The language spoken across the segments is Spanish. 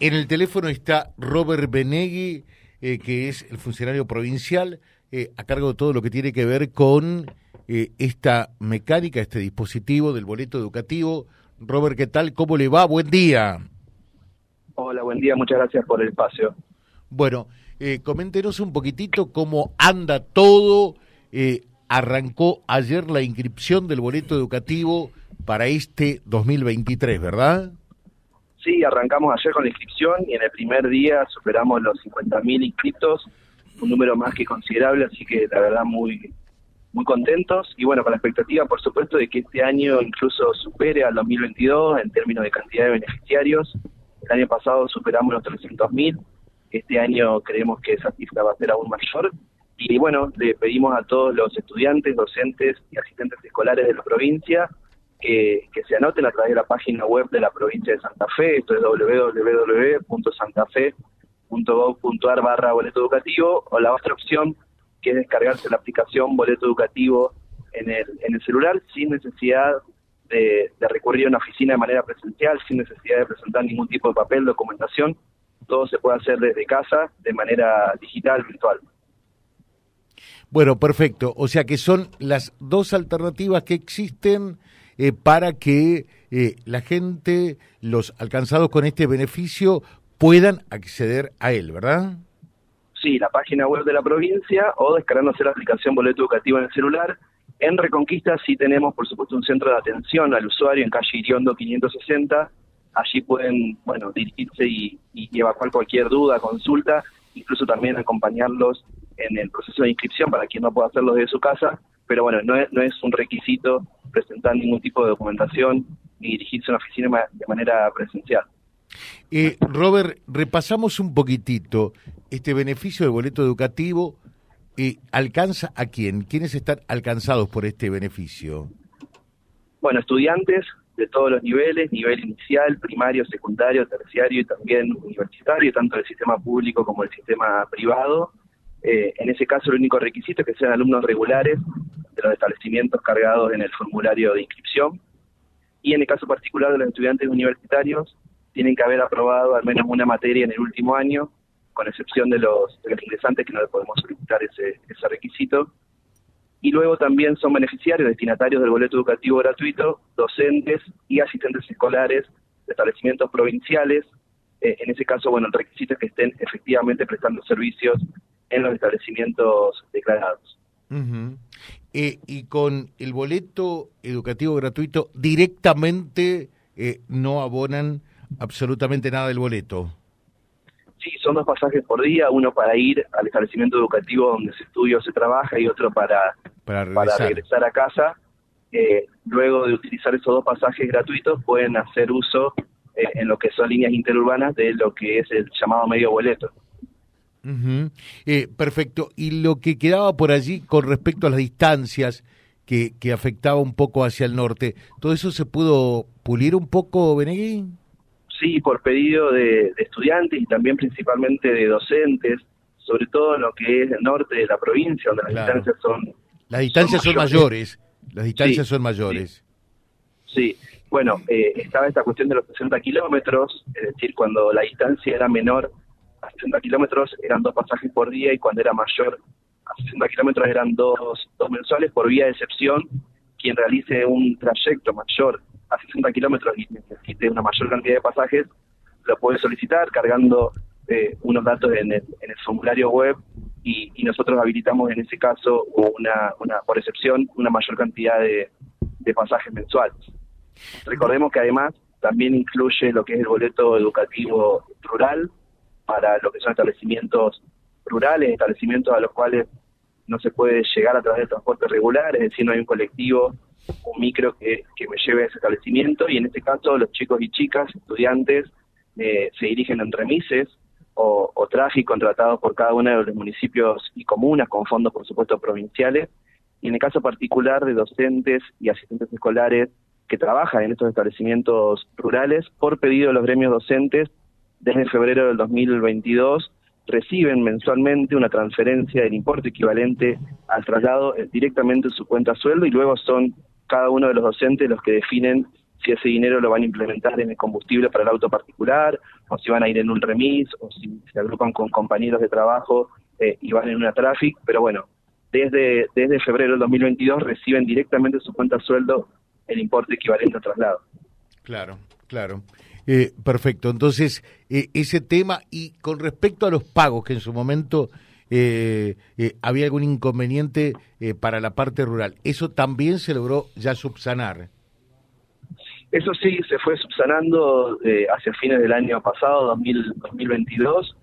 En el teléfono está Robert Benegui, eh, que es el funcionario provincial eh, a cargo de todo lo que tiene que ver con eh, esta mecánica, este dispositivo del boleto educativo. Robert, ¿qué tal? ¿Cómo le va? Buen día. Hola, buen día. Muchas gracias por el espacio. Bueno, coméntenos un poquitito cómo anda todo. arrancó ayer la inscripción del boleto educativo para este 2023, ¿verdad? Sí, arrancamos ayer con la inscripción y en el primer día superamos los 50.000 inscritos, un número más que considerable, así que la verdad muy muy contentos y bueno, con la expectativa por supuesto de que este año incluso supere al 2022 en términos de cantidad de beneficiarios. El año pasado superamos los 300.000, este año creemos que esa cifra va a ser aún mayor y bueno, le pedimos a todos los estudiantes, docentes y asistentes escolares de la provincia que, se anoten a través de la página web de la provincia de Santa Fe, esto es www.santafe.gov.ar barra boleto educativo, o la otra opción que es descargarse la aplicación boleto educativo en el, en el celular sin necesidad de, de recurrir a una oficina de manera presencial, sin necesidad de presentar ningún tipo de papel, documentación, todo se puede hacer desde casa de manera digital, virtual. Bueno, perfecto. O sea que son las dos alternativas que existen eh, para que eh, la gente, los alcanzados con este beneficio, puedan acceder a él, ¿verdad? Sí, la página web de la provincia o descargándose la aplicación Boleto Educativo en el celular. En Reconquista sí tenemos, por supuesto, un centro de atención al usuario en calle Iriondo 560. Allí pueden, bueno, dirigirse y, y evacuar cualquier duda, consulta, incluso también acompañarlos en el proceso de inscripción para quien no pueda hacerlo desde su casa. Pero bueno, no es, no es un requisito presentar ningún tipo de documentación ni dirigirse a una oficina de manera presencial. Eh, Robert, repasamos un poquitito este beneficio del boleto educativo. Eh, ¿Alcanza a quién? ¿Quiénes están alcanzados por este beneficio? Bueno, estudiantes de todos los niveles, nivel inicial, primario, secundario, terciario y también universitario, tanto del sistema público como del sistema privado. Eh, en ese caso, el único requisito es que sean alumnos regulares de los establecimientos cargados en el formulario de inscripción. Y en el caso particular de los estudiantes universitarios, tienen que haber aprobado al menos una materia en el último año, con excepción de los, ingresantes que no le podemos solicitar ese, ese requisito. Y luego también son beneficiarios, destinatarios del boleto educativo gratuito, docentes y asistentes escolares de establecimientos provinciales. Eh, en ese caso, bueno, el requisito es que estén efectivamente prestando servicios en los establecimientos declarados. Eh, y con el boleto educativo gratuito directamente eh, no abonan absolutamente nada del boleto. Sí, son dos pasajes por día, uno para ir al establecimiento educativo donde se estudia o se trabaja y otro para, para, regresar. a casa. Eh, luego de utilizar esos dos pasajes gratuitos pueden hacer uso en lo que son líneas interurbanas de lo que es el llamado medio boleto. Eh, perfecto. Y lo que quedaba por allí con respecto a las distancias que, que afectaba un poco hacia el norte, ¿todo eso se pudo pulir un poco, Benegui? Sí, por pedido de, estudiantes y también principalmente de docentes, sobre todo en lo que es el norte de la provincia, donde las distancias son... Las distancias son, mayores. las distancias son mayores. Sí, bueno, eh, estaba esta cuestión de los 60 kilómetros, es decir, cuando la distancia era menor 60 kilómetros eran dos pasajes por día y cuando era mayor a 60 kilómetros eran dos, dos mensuales por vía de excepción. Quien realice un trayecto mayor a 60 kilómetros y necesite una mayor cantidad de pasajes, lo puede solicitar cargando eh, unos datos en el, en el formulario web y, nosotros habilitamos en ese caso una, una por excepción una mayor cantidad de, de pasajes mensuales. Recordemos que además también incluye lo que es el boleto educativo rural, para lo que son establecimientos rurales, establecimientos a los cuales no se puede llegar a través del transporte regular, es decir, no hay un colectivo, un micro que, me lleve a ese establecimiento y en este caso los chicos y chicas, estudiantes, eh, se dirigen en remises o, o contratados por cada uno de los municipios y comunas con fondos, por supuesto, provinciales. Y en el caso particular de docentes y asistentes escolares que trabajan en estos establecimientos rurales, por pedido de los gremios docentes, desde febrero del 2022 reciben mensualmente una transferencia del importe equivalente al traslado eh, directamente en su cuenta sueldo y luego son cada uno de los docentes los que definen si ese dinero lo van a implementar en el combustible para el auto particular, o si van a ir en un remis, o si se agrupan con compañeros de trabajo eh, y van en una traffic, pero bueno, desde, desde febrero del 2022 reciben directamente su cuenta sueldo el importe equivalente al traslado. Claro, claro. Eh, perfecto. Entonces, eh, ese tema, y con respecto a los pagos, que en su momento eh, había algún inconveniente para la parte rural, ¿eso también se logró ya subsanar? Eso sí, se fue subsanando hacia fines del año pasado, 2022,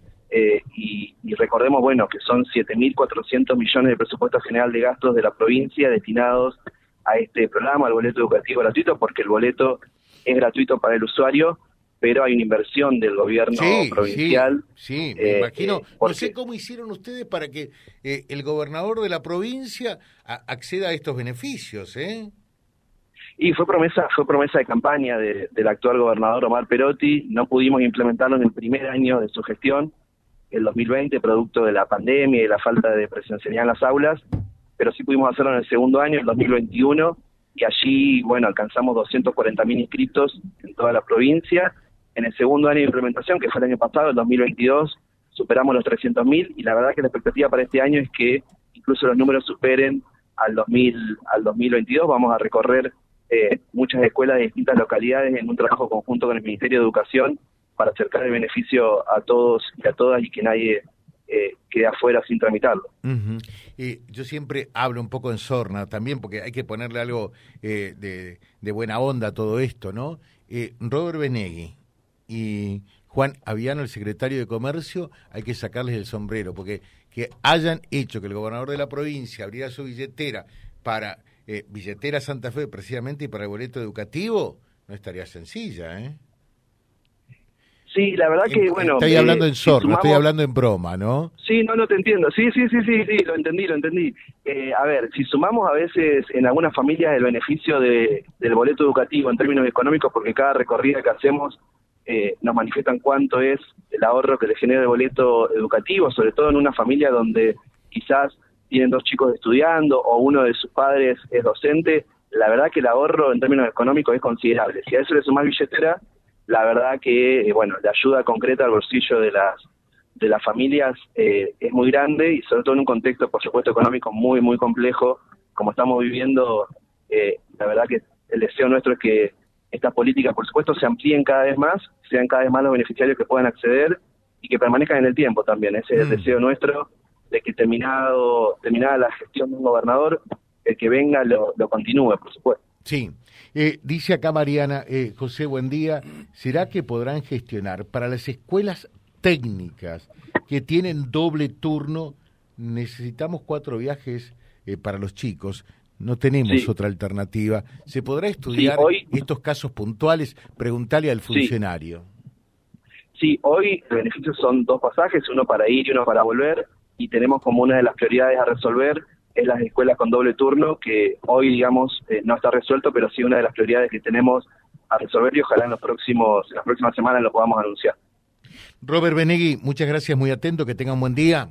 y, y, recordemos, bueno, que son 7.400 millones de presupuesto general de gastos de la provincia destinados a este programa, al boleto educativo gratuito, porque el boleto es gratuito para el usuario, pero hay una inversión del gobierno provincial. Sí, me eh, imagino. Eh, no sé cómo hicieron ustedes para que eh, el gobernador de la provincia acceda a estos beneficios, ¿eh? Y fue promesa, fue promesa de campaña del actual gobernador Omar Perotti. No pudimos implementarlo en el primer año de su gestión, el 2020, producto de la pandemia y la falta de presencialidad en las aulas, pero sí pudimos hacerlo en el segundo año, el 2021, y allí, bueno, alcanzamos 240.000 inscritos en toda la provincia en el segundo año de implementación, que fue el año pasado, el 2022, superamos los 300.000 y la verdad que la expectativa para este año es que incluso los números superen al 2000 al 2022. Vamos a recorrer eh, muchas escuelas de distintas localidades en un trabajo conjunto con el Ministerio de Educación para acercar el beneficio a todos y a todas y que nadie eh, quede afuera sin tramitarlo. y yo siempre hablo un poco en sorna también, porque hay que ponerle algo eh, de, de, buena onda a todo esto, ¿no? Robert Benegui, y Juan Aviano, el secretario de Comercio, hay que sacarles el sombrero, porque que hayan hecho que el gobernador de la provincia abriera su billetera para eh, billetera Santa Fe precisamente y para el boleto educativo, no estaría sencilla, ¿eh? Sí, la verdad que, bueno... Estoy hablando en sor, no estoy hablando en broma, ¿no? Sí, no, no te entiendo. Sí, sí, sí, sí, sí, lo entendí, lo entendí. Eh, a ver, si sumamos a veces en algunas familias el beneficio de, del boleto educativo en términos económicos, porque cada recorrida que hacemos eh, nos manifiestan cuánto es el ahorro que le genera el boleto educativo, sobre todo en una familia donde quizás tienen dos chicos estudiando o uno de sus padres es docente, la verdad que el ahorro en términos económicos es considerable. Si a eso le sumás billetera, la verdad que, eh, bueno, la ayuda concreta al bolsillo de las de las familias eh, es muy grande y sobre todo en un contexto, por supuesto, económico muy, muy complejo, como estamos viviendo, la verdad que el deseo nuestro es que estas políticas, por supuesto, se amplíen cada vez más, sean cada vez más los beneficiarios que puedan acceder y que permanezcan en el tiempo también. Ese es el mm. deseo nuestro de que terminado terminada la gestión de un gobernador, el que venga lo, continúe, por supuesto. Sí. Eh, dice acá Mariana, eh, José, buen día. ¿Será que podrán gestionar para las escuelas técnicas que tienen doble turno? Necesitamos cuatro viajes eh, para los chicos no tenemos otra alternativa. ¿Se podrá estudiar estos casos puntuales? Preguntarle al funcionario. Sí. hoy los beneficios son dos pasajes, uno para ir y uno para volver, y tenemos como una de las prioridades a resolver es las escuelas con doble turno, que hoy, digamos, eh, no está resuelto, pero sí una de las prioridades que tenemos a resolver y ojalá en, los próximos, en las próximas semanas lo podamos anunciar. Robert Benegui, muchas gracias, muy atento, que tenga un buen día.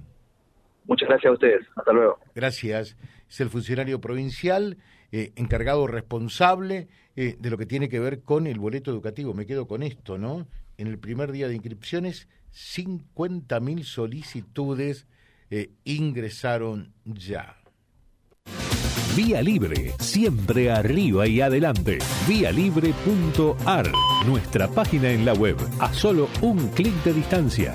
Muchas gracias a ustedes, hasta luego. Gracias es el funcionario provincial eh, encargado responsable eh, de lo que tiene que ver con el boleto educativo. Me quedo con esto, ¿no? En el primer día de inscripciones, 50.000 solicitudes eh, ingresaron ya. Vía Libre, siempre arriba y adelante. Vialibre.ar, nuestra página en la web, a solo un clic de distancia